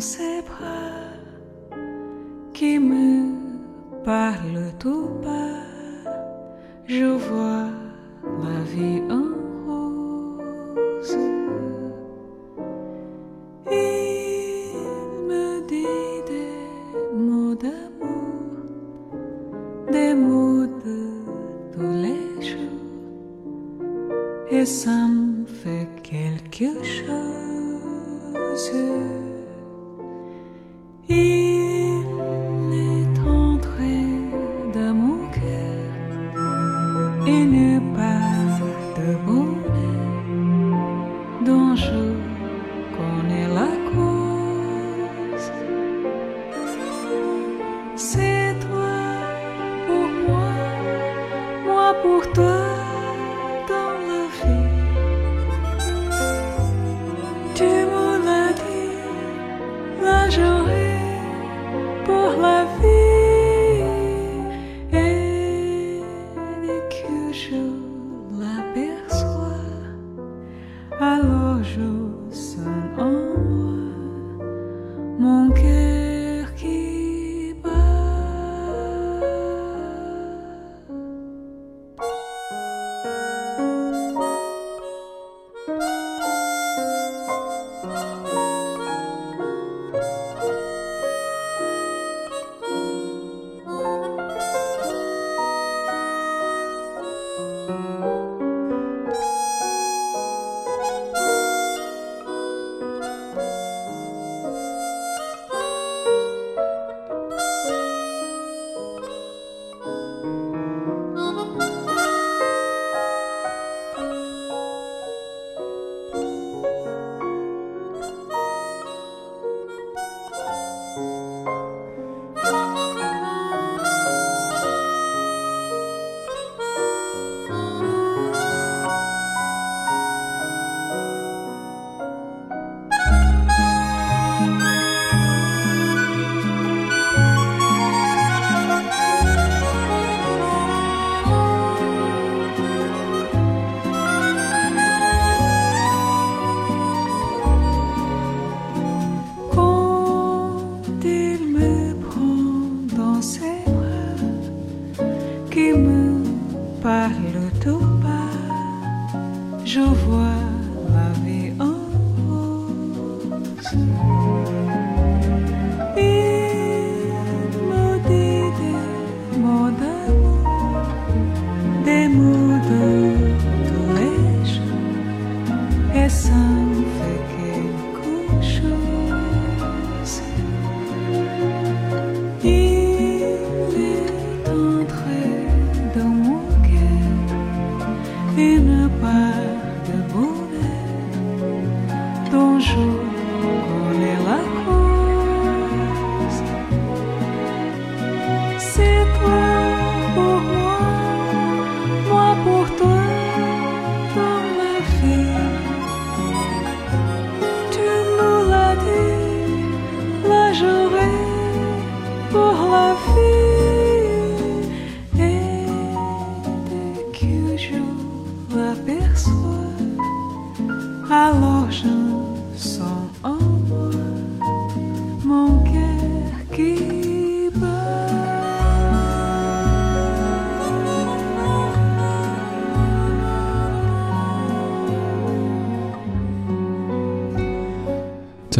você.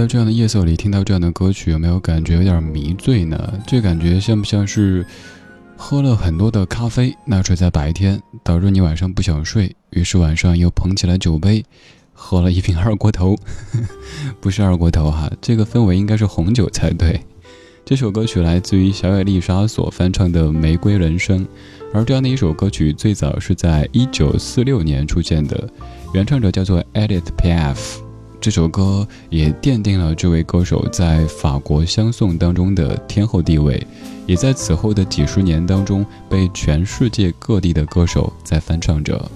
在这样的夜色里听到这样的歌曲，有没有感觉有点迷醉呢？这感觉像不像是喝了很多的咖啡？那是在白天，导致你晚上不想睡，于是晚上又捧起了酒杯。喝了一瓶二锅头，不是二锅头哈，这个氛围应该是红酒才对。这首歌曲来自于小野丽莎所翻唱的《玫瑰人生》，而这样的一首歌曲最早是在一九四六年出现的，原唱者叫做 Edith Piaf。这首歌也奠定了这位歌手在法国相送当中的天后地位，也在此后的几十年当中被全世界各地的歌手在翻唱着。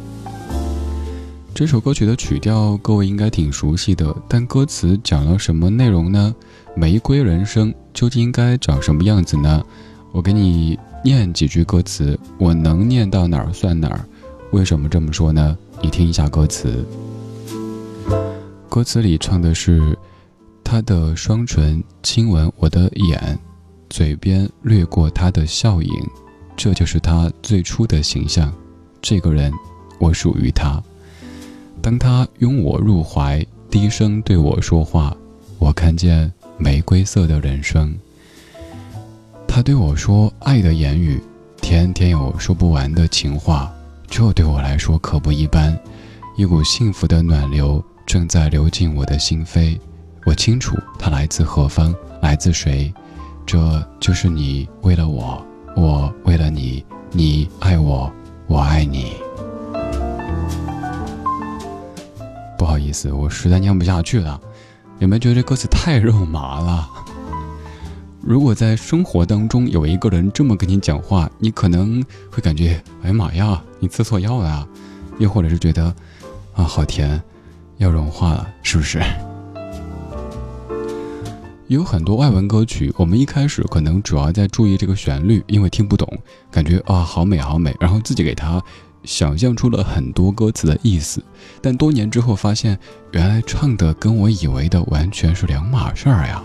这首歌曲的曲调各位应该挺熟悉的，但歌词讲了什么内容呢？玫瑰人生究竟应该长什么样子呢？我给你念几句歌词，我能念到哪儿算哪儿。为什么这么说呢？你听一下歌词。歌词里唱的是，他的双唇亲吻我的眼，嘴边掠过他的笑影，这就是他最初的形象。这个人，我属于他。当他拥我入怀，低声对我说话，我看见。玫瑰色的人生。他对我说爱的言语，天天有说不完的情话，这对我来说可不一般。一股幸福的暖流正在流进我的心扉，我清楚它来自何方，来自谁。这就是你为了我，我为了你，你爱我，我爱你。不好意思，我实在念不下去了。有没有觉得这歌词太肉麻了？如果在生活当中有一个人这么跟你讲话，你可能会感觉哎呀妈呀，你吃错药了啊！又或者是觉得啊好甜，要融化了，是不是？有很多外文歌曲，我们一开始可能主要在注意这个旋律，因为听不懂，感觉啊好美好美，然后自己给它。想象出了很多歌词的意思，但多年之后发现，原来唱的跟我以为的完全是两码事儿呀！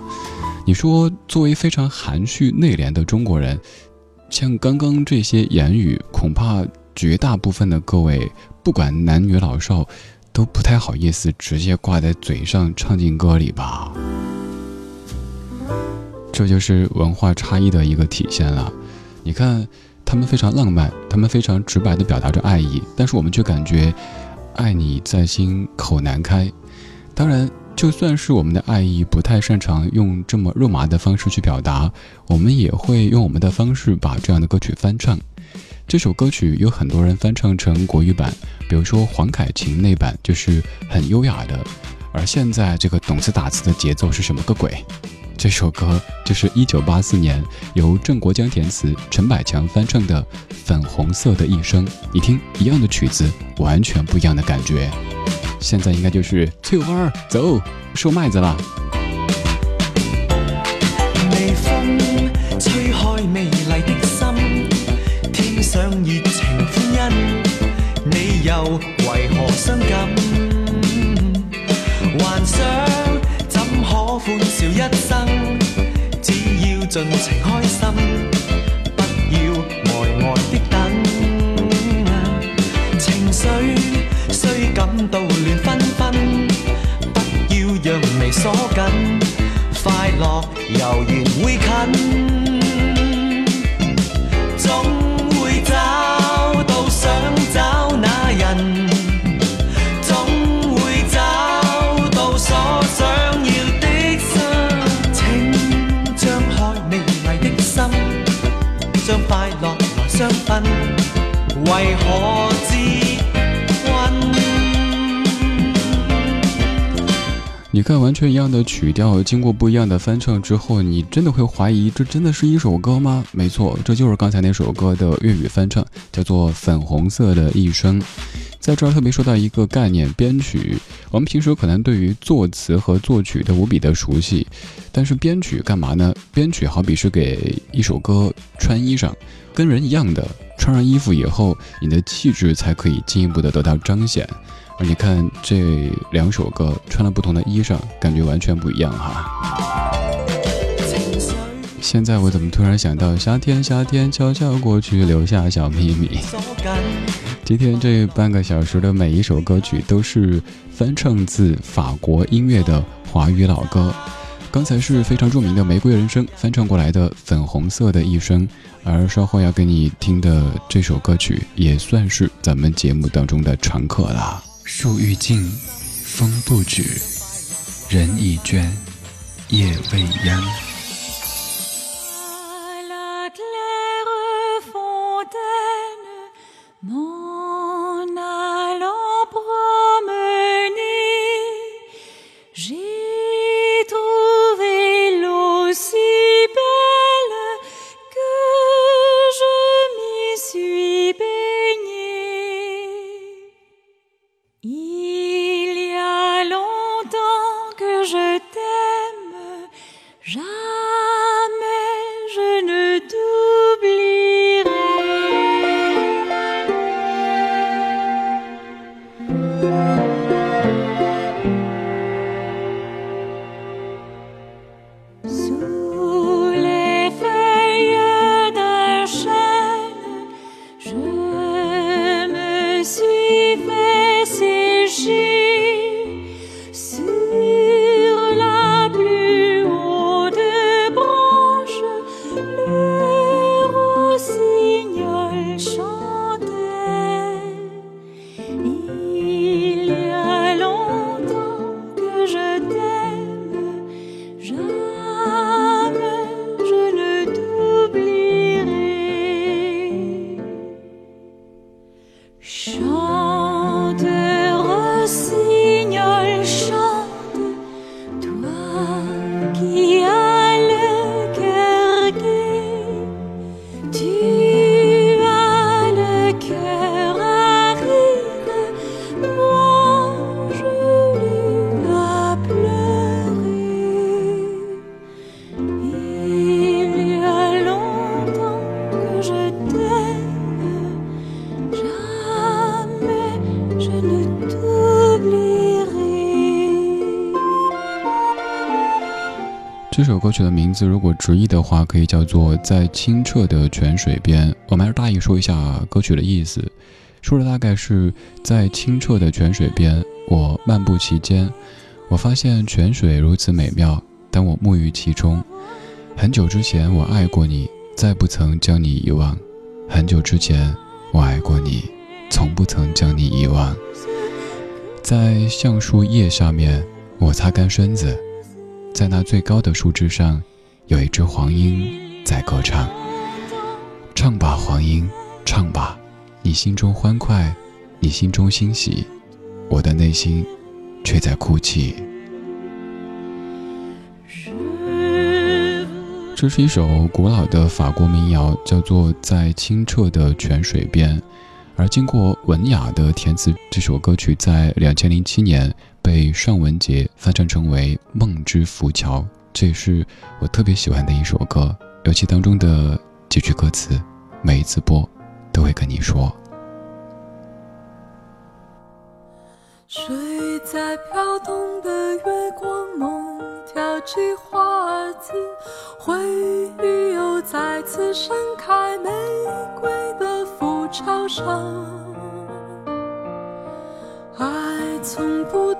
你说，作为非常含蓄内敛的中国人，像刚刚这些言语，恐怕绝大部分的各位，不管男女老少，都不太好意思直接挂在嘴上唱进歌里吧？这就是文化差异的一个体现了。你看。他们非常浪漫，他们非常直白地表达着爱意，但是我们却感觉爱你在心口难开。当然，就算是我们的爱意不太擅长用这么肉麻的方式去表达，我们也会用我们的方式把这样的歌曲翻唱。这首歌曲有很多人翻唱成国语版，比如说黄凯芹那版就是很优雅的，而现在这个懂词打词的节奏是什么个鬼？这首歌就是一九八四年由郑国江填词、陈百强翻唱的《粉红色的一生》。你听，一样的曲子，完全不一样的感觉。现在应该就是翠花儿走，收麦子了。上热情欢欣，你又为何伤感？幻想怎可。欢笑一生，只要尽情开心，不要呆呆的等。情绪虽感到看，完全一样的曲调，经过不一样的翻唱之后，你真的会怀疑这真的是一首歌吗？没错，这就是刚才那首歌的粤语翻唱，叫做《粉红色的一生》。在这儿特别说到一个概念，编曲。我们平时可能对于作词和作曲都无比的熟悉，但是编曲干嘛呢？编曲好比是给一首歌穿衣裳，跟人一样的，穿上衣服以后，你的气质才可以进一步的得到彰显。而你看这两首歌穿了不同的衣裳，感觉完全不一样哈。现在我怎么突然想到夏天，夏天悄悄过去，留下小秘密。今天这半个小时的每一首歌曲都是翻唱自法国音乐的华语老歌。刚才是非常著名的《玫瑰人生》翻唱过来的《粉红色的一生》，而稍后要给你听的这首歌曲也算是咱们节目当中的常客啦。树欲静，风不止，人已倦，夜未央。这如果直译的话，可以叫做《在清澈的泉水边》。我们还是大意说一下歌曲的意思，说的大概是在清澈的泉水边，我漫步其间，我发现泉水如此美妙，当我沐浴其中。很久之前我爱过你，再不曾将你遗忘。很久之前我爱过你，从不曾将你遗忘。在橡树叶下面，我擦干身子。在那最高的树枝上，有一只黄莺在歌唱。唱吧，黄莺，唱吧，你心中欢快，你心中欣喜，我的内心却在哭泣。这是一首古老的法国民谣，叫做《在清澈的泉水边》。而经过文雅的填词，这首歌曲在两千零七年被尚雯婕翻唱成为《梦之浮桥》，这也是我特别喜欢的一首歌，尤其当中的几句歌词，每一次播都会跟你说。睡在飘动的月光梦，跳起花子，回忆又再次盛开玫瑰的浮。桥上，爱从不，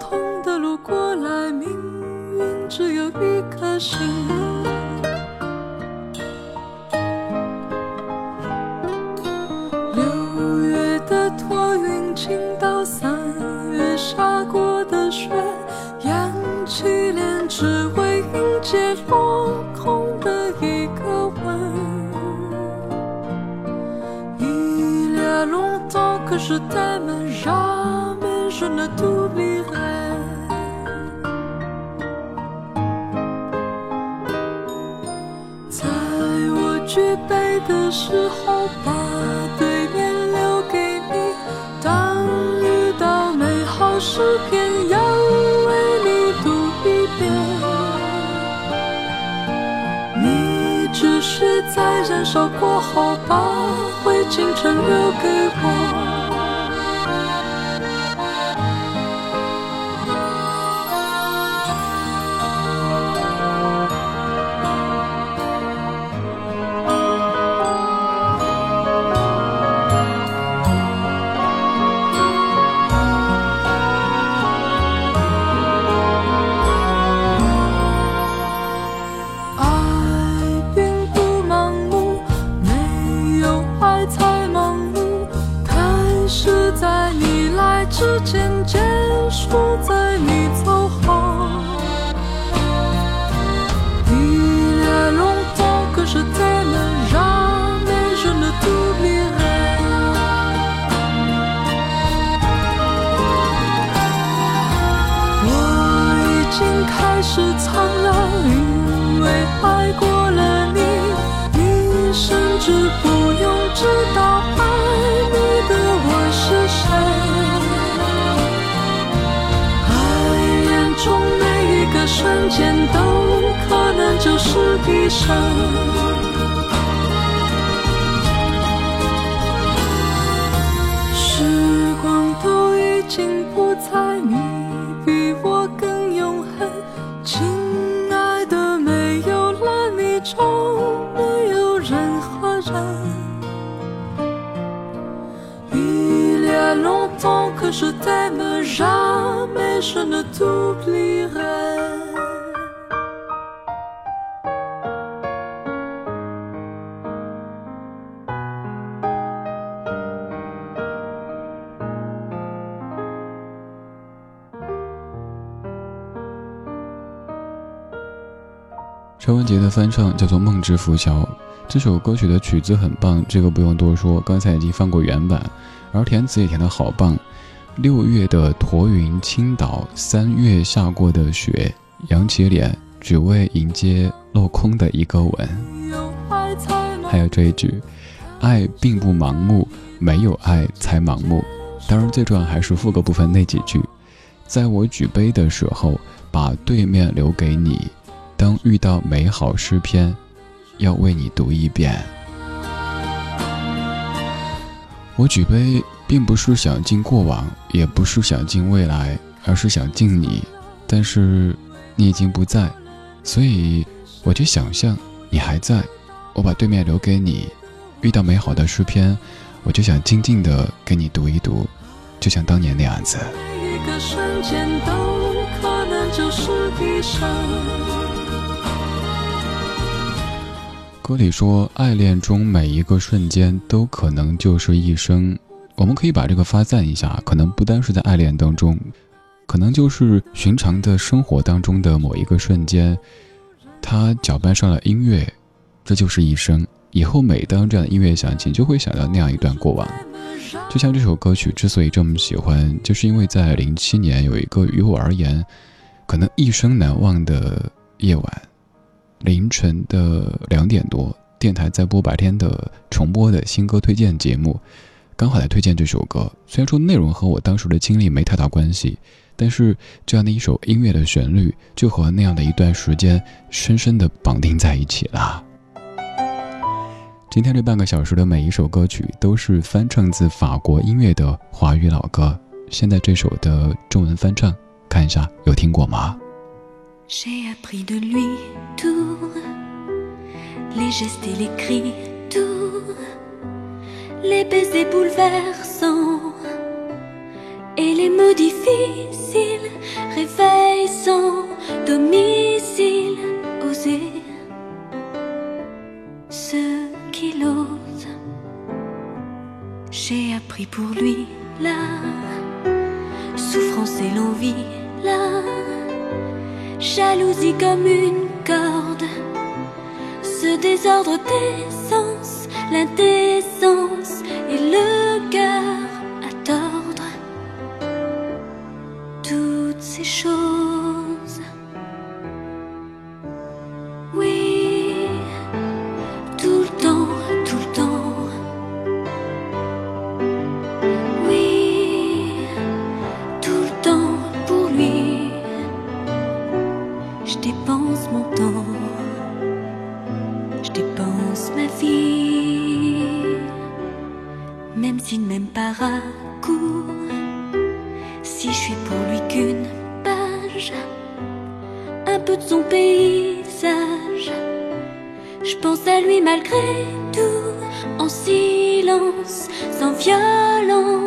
只有一颗心。六月的托云，倾倒三月下过的雪，扬起脸，只为迎接落空的一个吻。可是他们让没人能独立。在的时候，把对面留给你。当遇到美好诗篇，要为你读一遍。你只是在燃烧过后，把灰烬全留给我。间都可能就是一生。je t'aime jamais, je ne t'oublierai. 陈文杰的翻唱叫做《梦之浮桥》，这首歌曲的曲子很棒，这个不用多说，刚才已经放过原版，而填词也填得好棒。六月的驼云倾倒，三月下过的雪，扬起脸，只为迎接落空的一个吻。还有这一句，爱并不盲目，没有爱才盲目。当然，最重要还是副歌部分那几句。在我举杯的时候，把对面留给你，当遇到美好诗篇，要为你读一遍。我举杯。并不是想敬过往，也不是想敬未来，而是想敬你。但是你已经不在，所以我就想象你还在。我把对面留给你，遇到美好的诗篇，我就想静静的给你读一读，就像当年那样子。歌里说，爱恋中每一个瞬间都可能就是一生。我们可以把这个发散一下，可能不单是在爱恋当中，可能就是寻常的生活当中的某一个瞬间，他搅拌上了音乐，这就是一生。以后每当这样的音乐响起，就会想到那样一段过往。就像这首歌曲之所以这么喜欢，就是因为在零七年有一个于我而言，可能一生难忘的夜晚，凌晨的两点多，电台在播白天的重播的新歌推荐节目。刚好来推荐这首歌，虽然说内容和我当时的经历没太大关系，但是这样的一首音乐的旋律，就和那样的一段时间深深的绑定在一起了。今天这半个小时的每一首歌曲都是翻唱自法国音乐的华语老歌，现在这首的中文翻唱，看一下有听过吗？les baisers bouleversants et les mots difficiles, réveil sans domicile, oser ce qu'il ose. J'ai appris pour lui la souffrance et l'envie, jalousie comme une corde, ce désordre des sens, l'indécence et le cœur Si je suis pour lui qu'une page, un peu de son paysage. Je pense à lui malgré tout, en silence, sans violence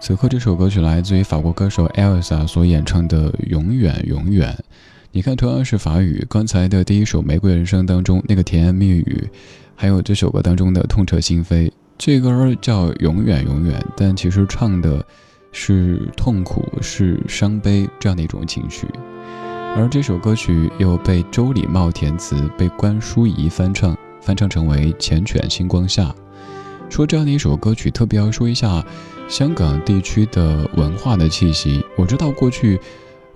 此刻，这首歌曲来自于法国歌手 Elsa 所演唱的《永远永远》。你看，同样是法语，刚才的第一首《玫瑰人生》当中那个甜言蜜语，还有这首歌当中的痛彻心扉，这歌叫《永远永远》，但其实唱的是痛苦、是伤悲这样的一种情绪。而这首歌曲又被周礼茂填词，被关淑怡翻唱，翻唱成为《缱绻星光下》。说这样的一首歌曲，特别要说一下香港地区的文化的气息。我知道过去。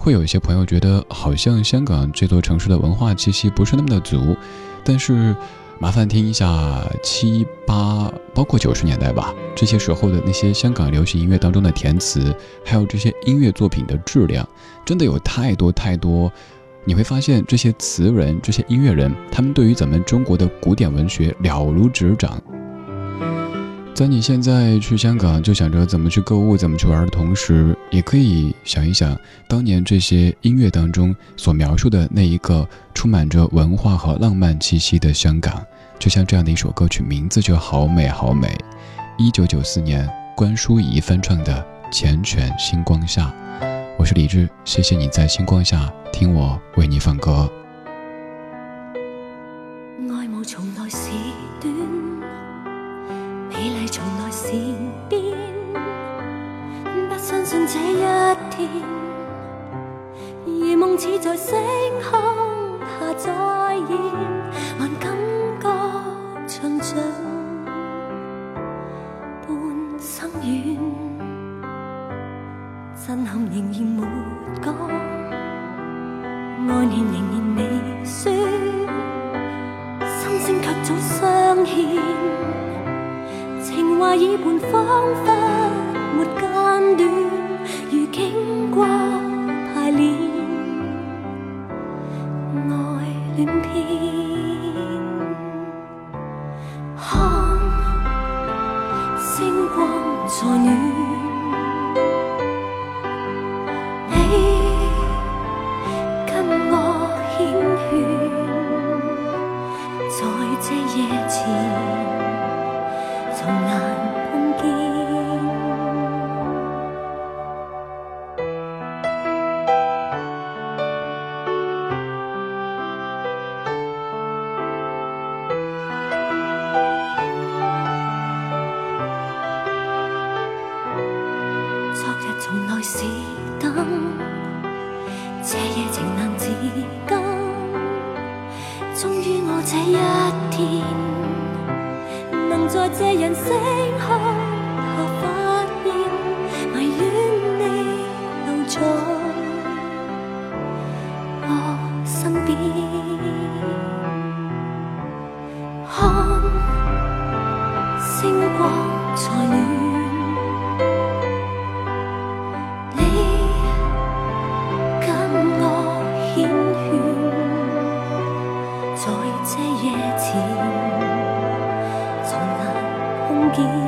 会有一些朋友觉得，好像香港这座城市的文化气息不是那么的足，但是麻烦听一下七八，包括九十年代吧，这些时候的那些香港流行音乐当中的填词，还有这些音乐作品的质量，真的有太多太多。你会发现，这些词人、这些音乐人，他们对于咱们中国的古典文学了如指掌。在你现在去香港就想着怎么去购物、怎么去玩的同时，也可以想一想当年这些音乐当中所描述的那一个充满着文化和浪漫气息的香港。就像这样的一首歌曲，名字就好美好美。一九九四年，关淑怡翻唱的《缱绻星光下》。我是李志，谢谢你在星光下听我为你放歌。天，如梦似在星空下再现，还感觉像像半生远，震撼仍然没讲，爱念仍然未说，心声却早相牵。情话已半仿佛夜前，从难碰见。